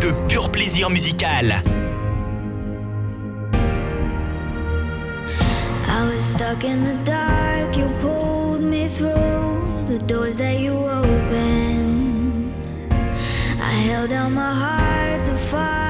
De pur plaisir musical. I was stuck in the dark, you pulled me through the doors that you opened. I held out my heart to follow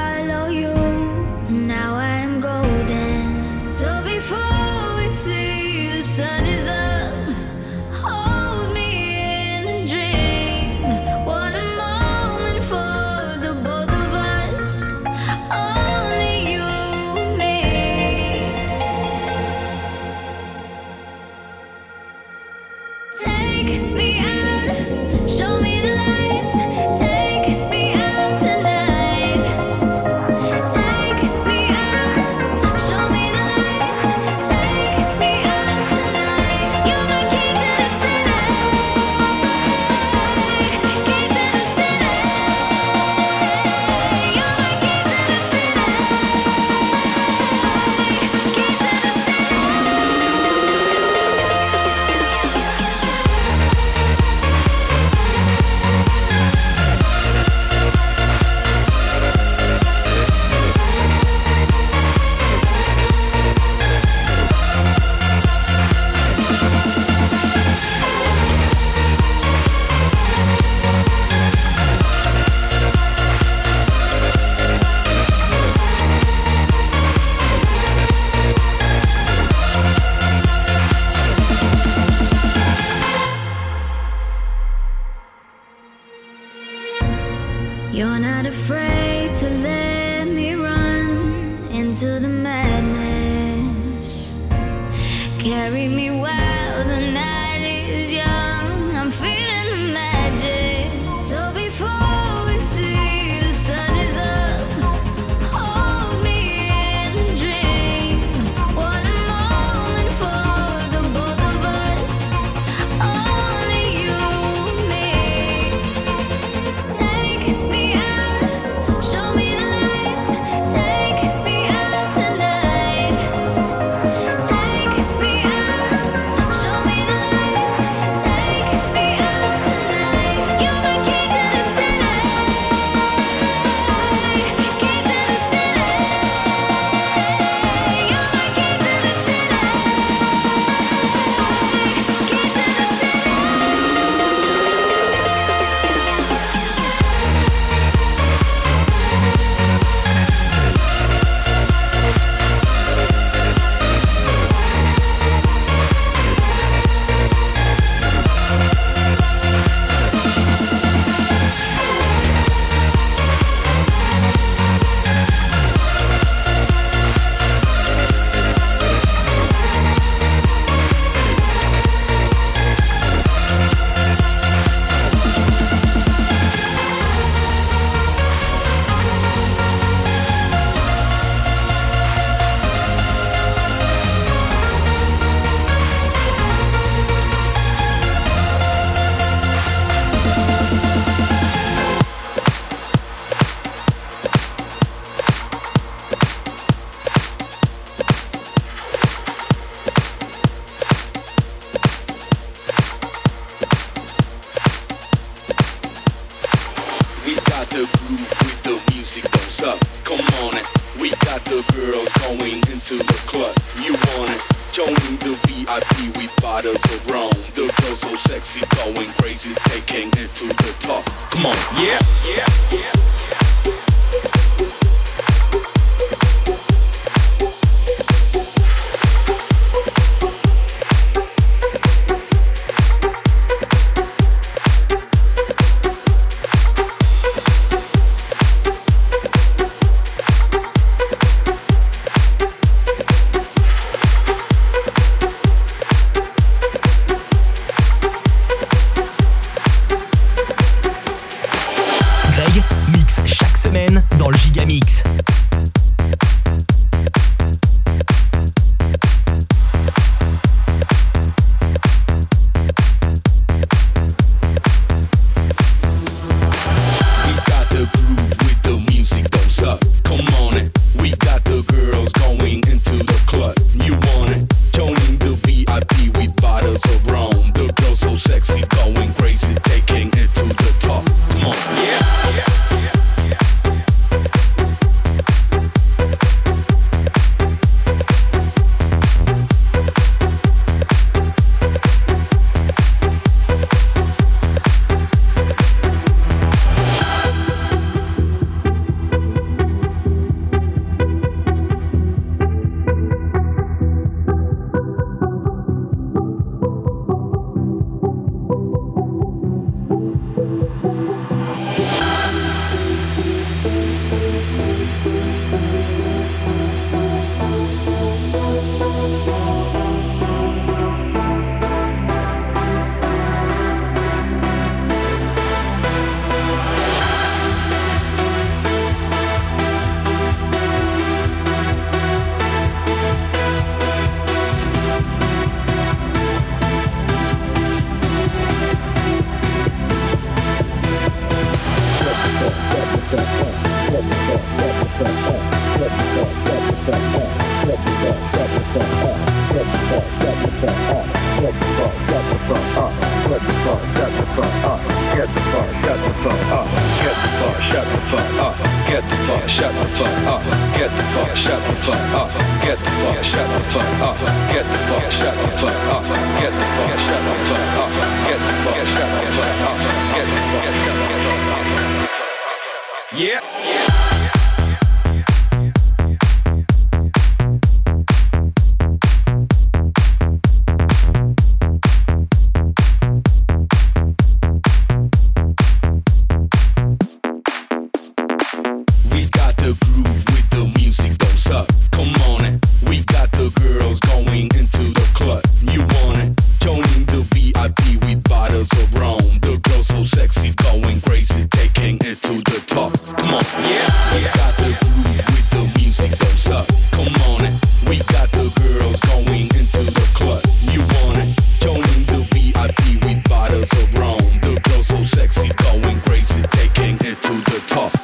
top.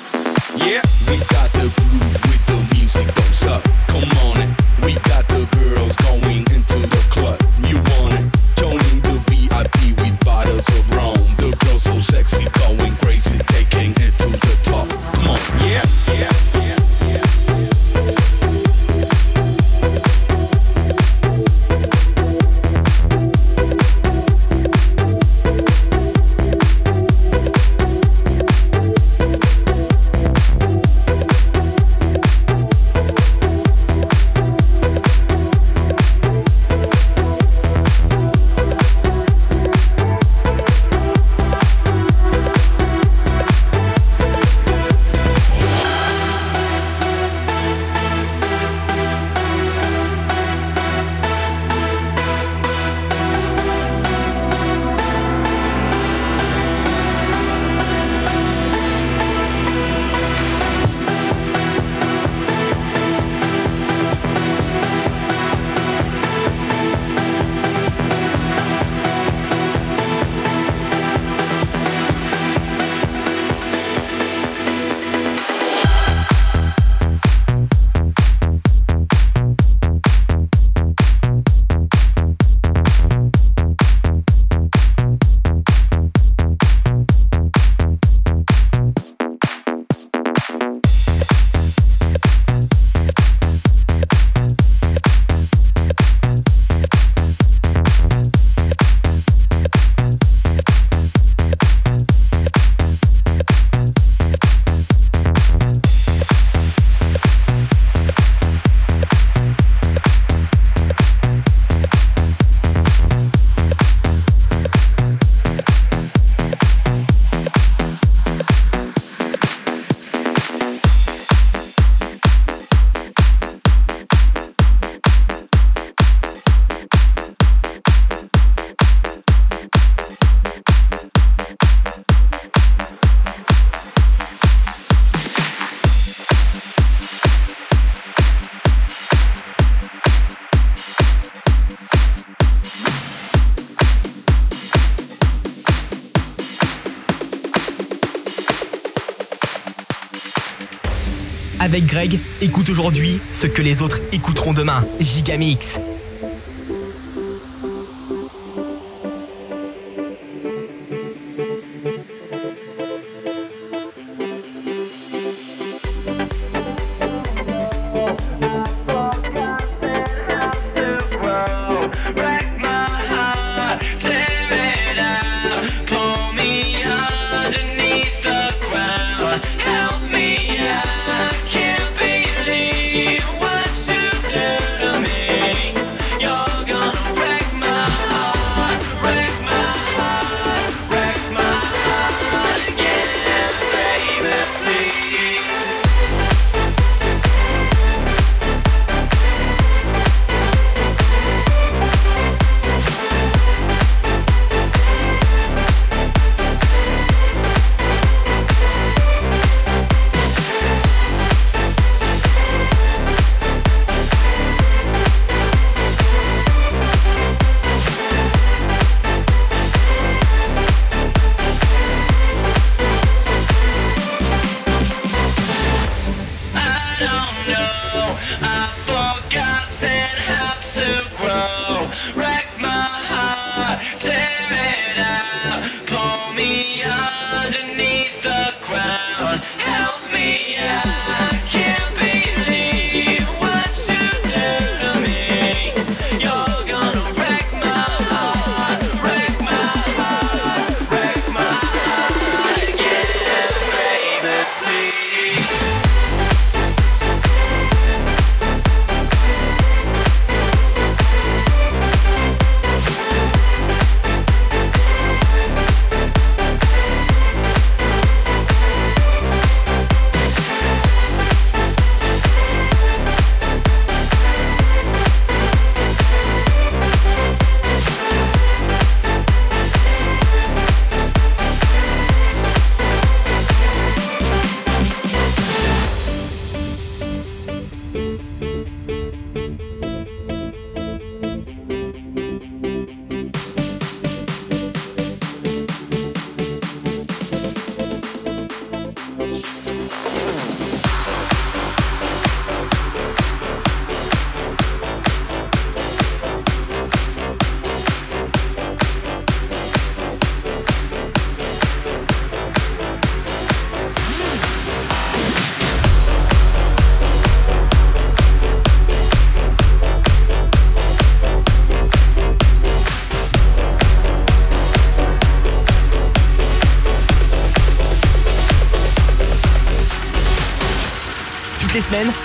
Avec Greg, écoute aujourd'hui ce que les autres écouteront demain. Gigamix.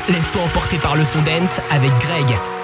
Laisse-toi emporter par le son dance avec Greg.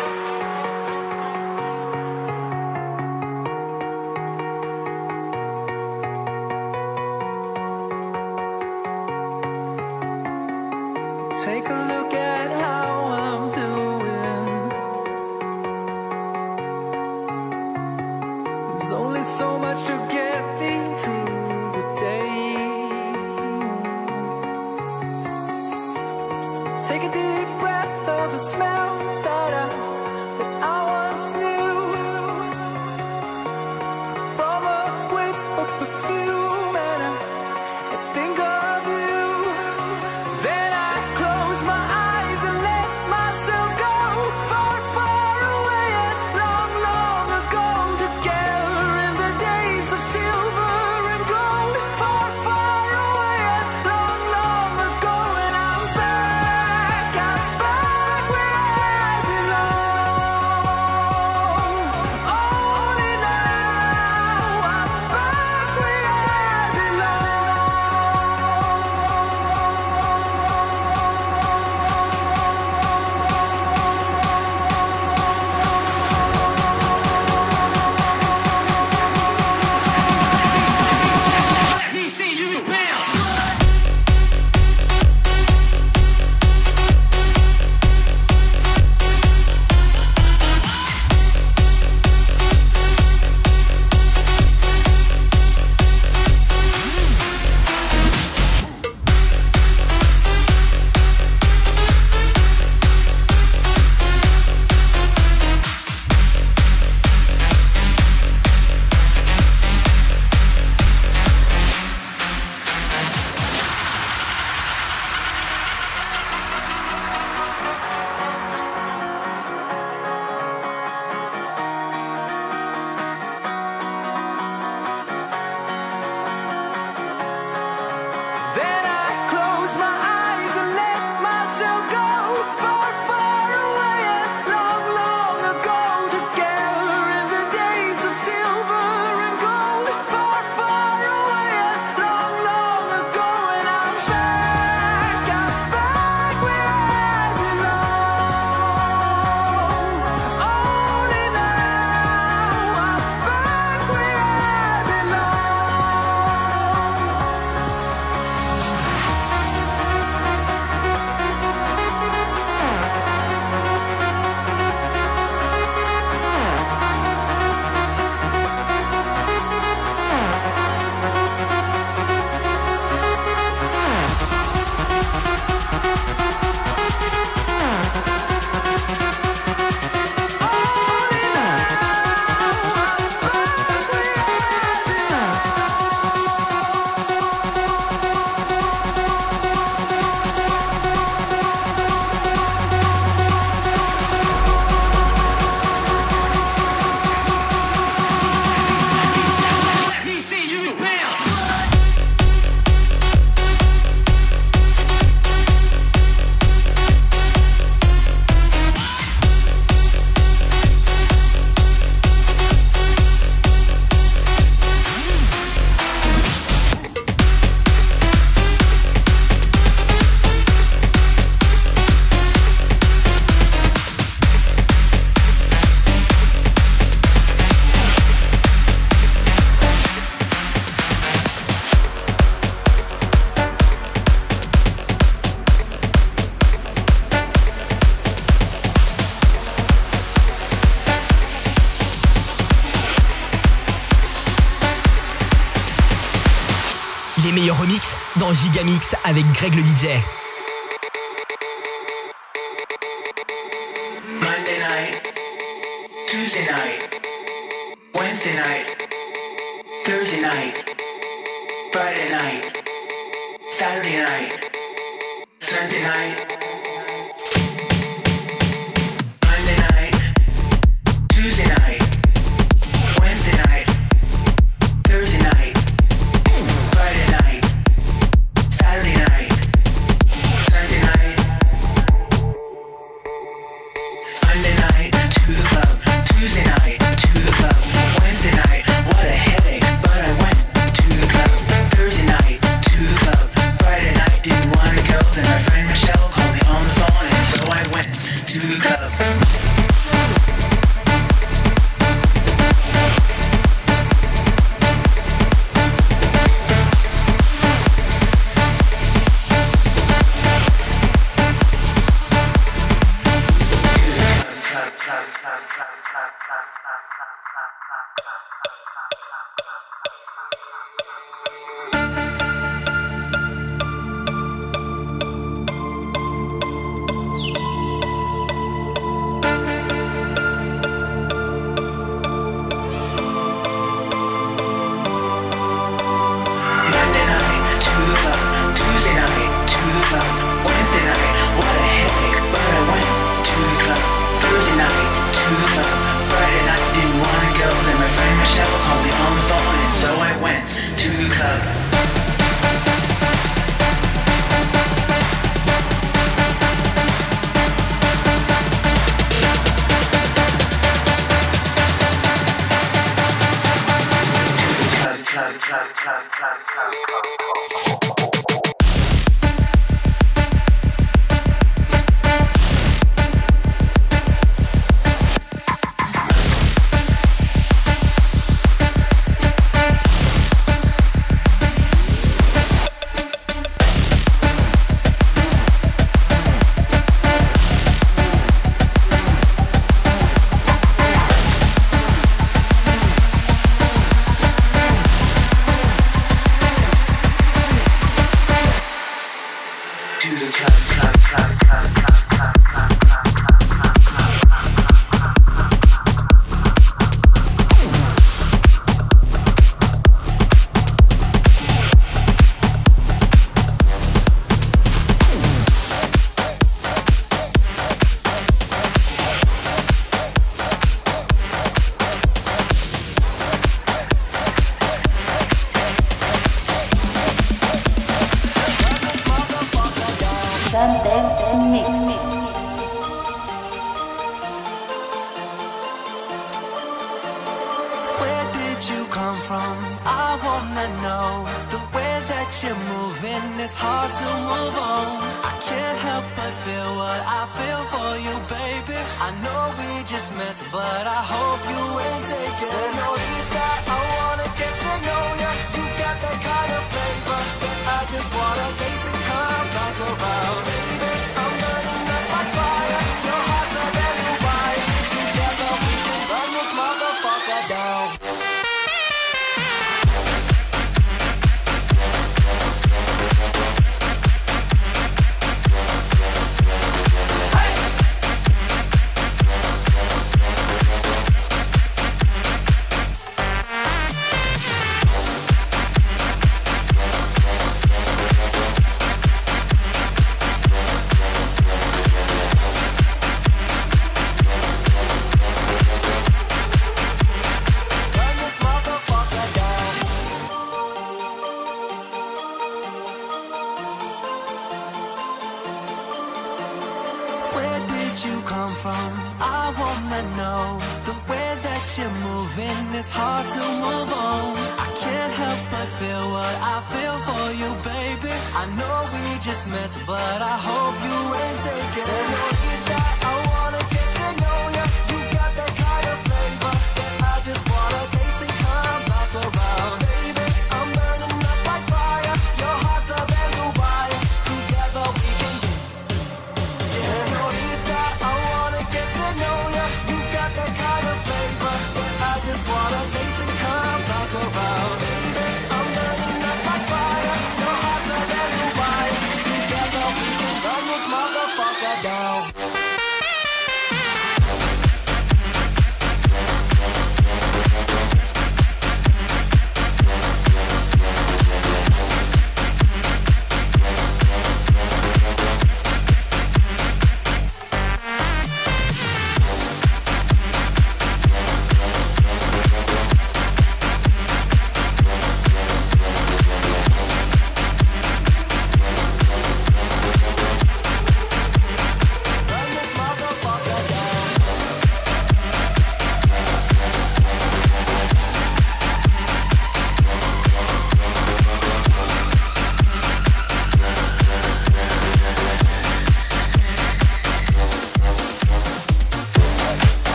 Gigamix avec Greg le DJ. Say no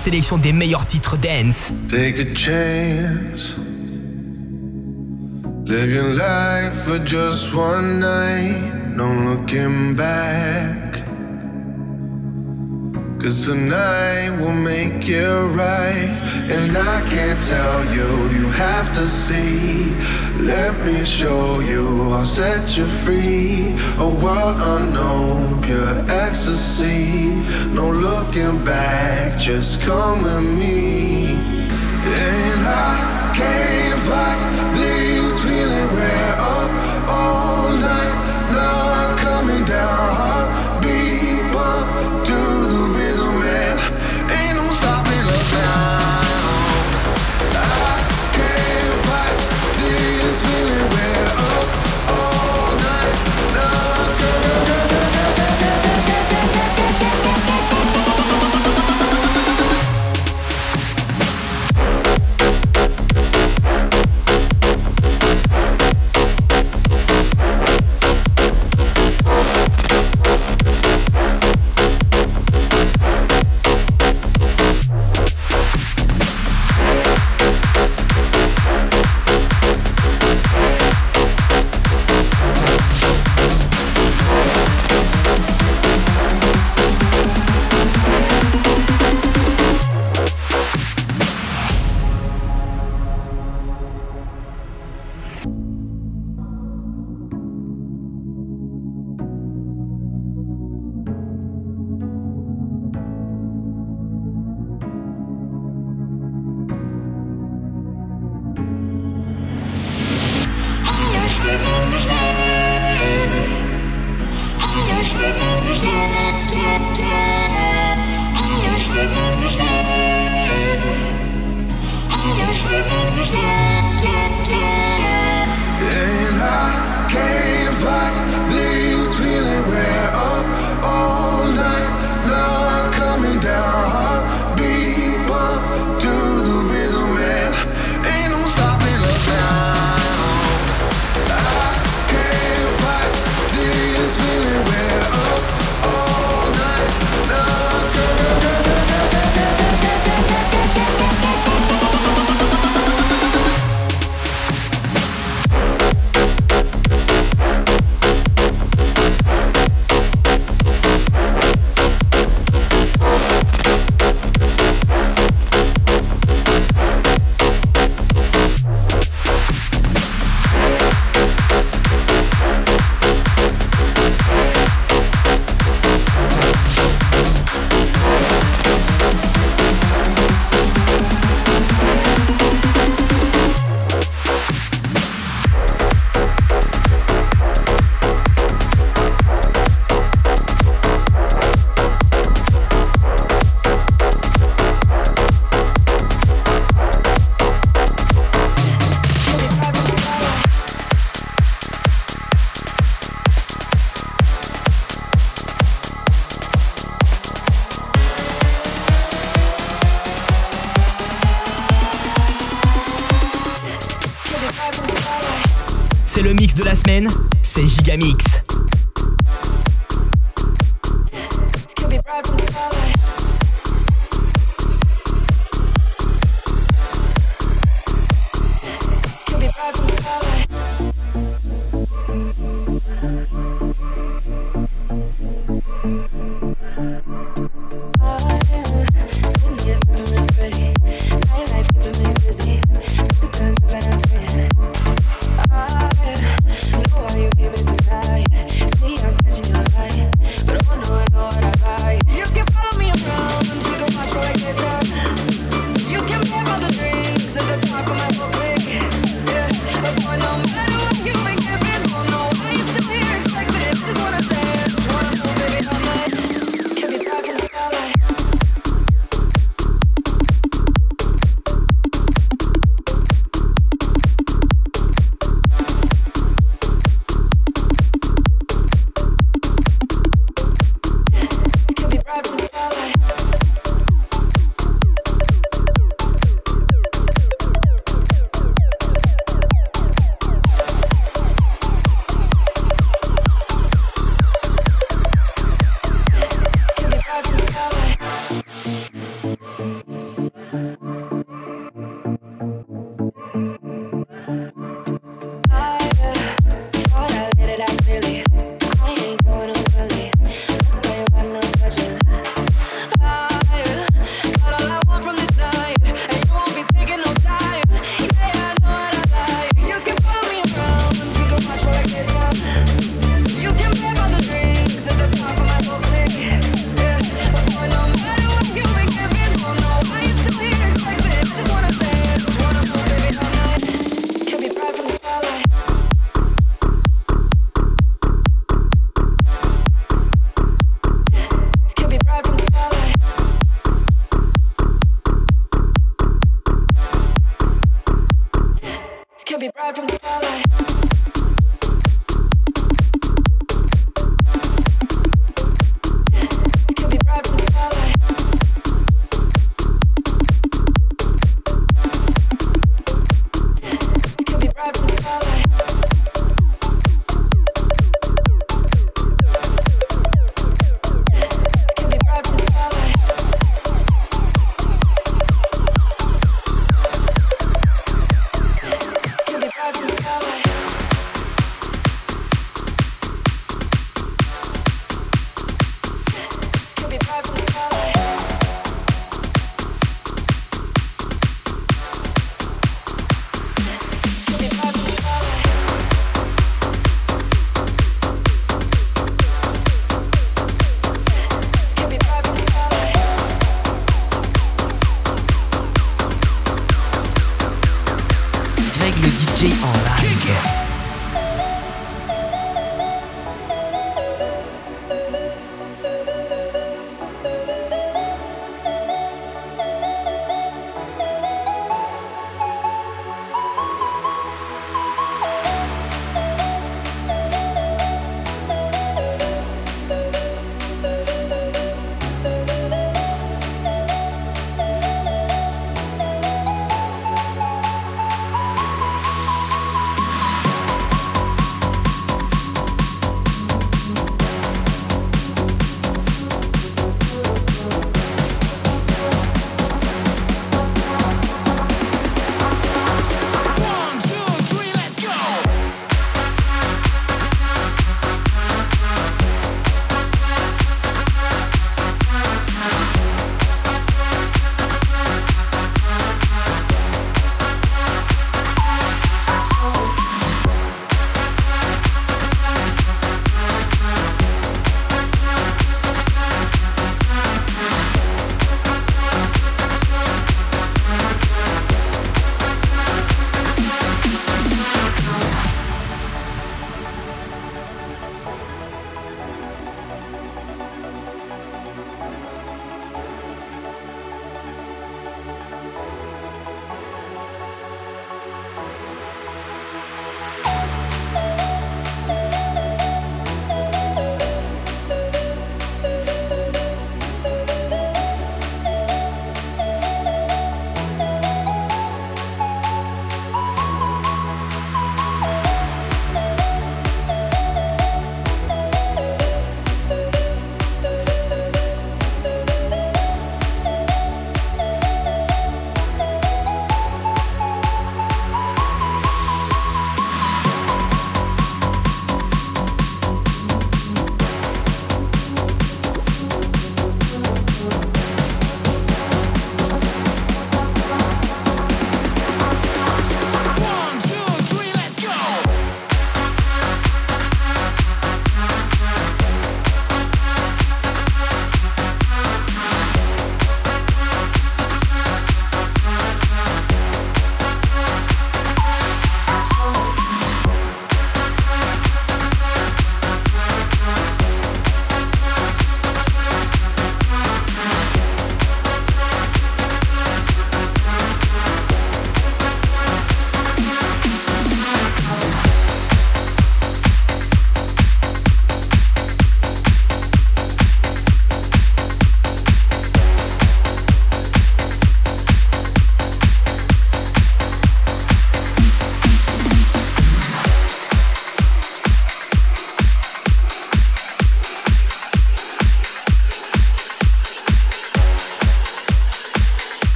sélection des meilleurs titres dance. Take a chance. Live your life for just one night, no looking back. Cause tonight will make it right. And I can't tell you, you have to see. Let me show you, I'll set you free. A world unknown, pure ecstasy. No looking back, just come with me. And I can't fight this feeling. We're up all night, not coming down. C'est Gigamix.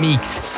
Mix.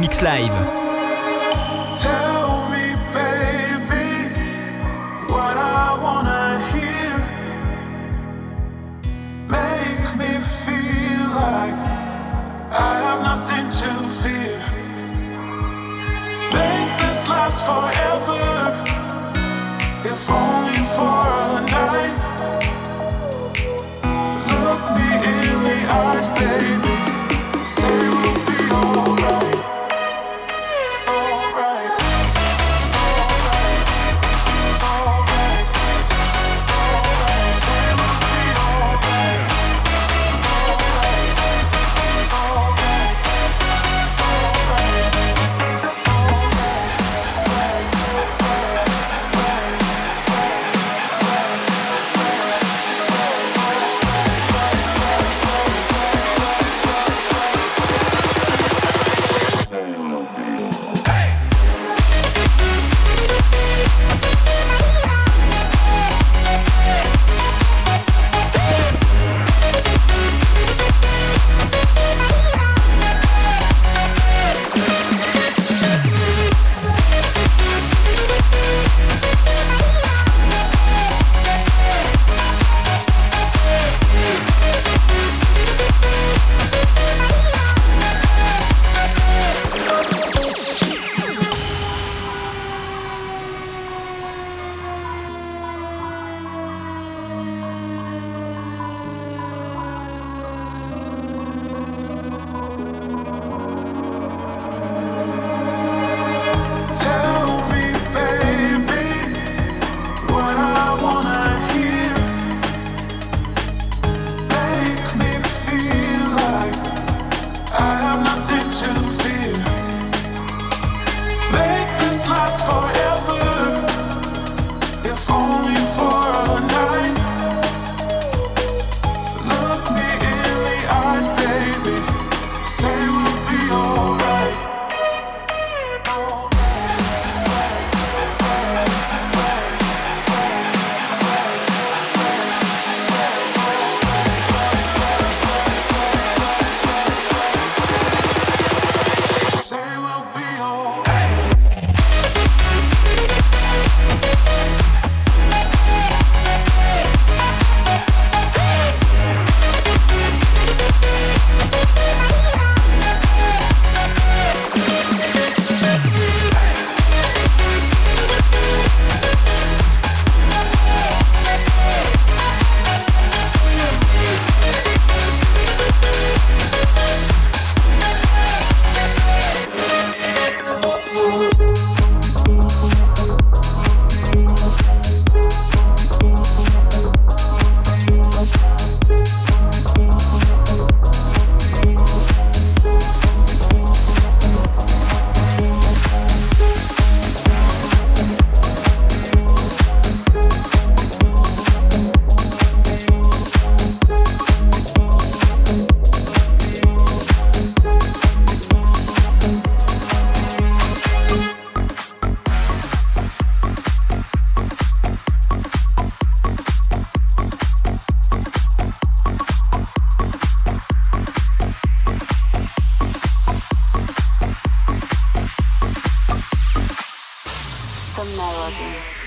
Mix live. the melody.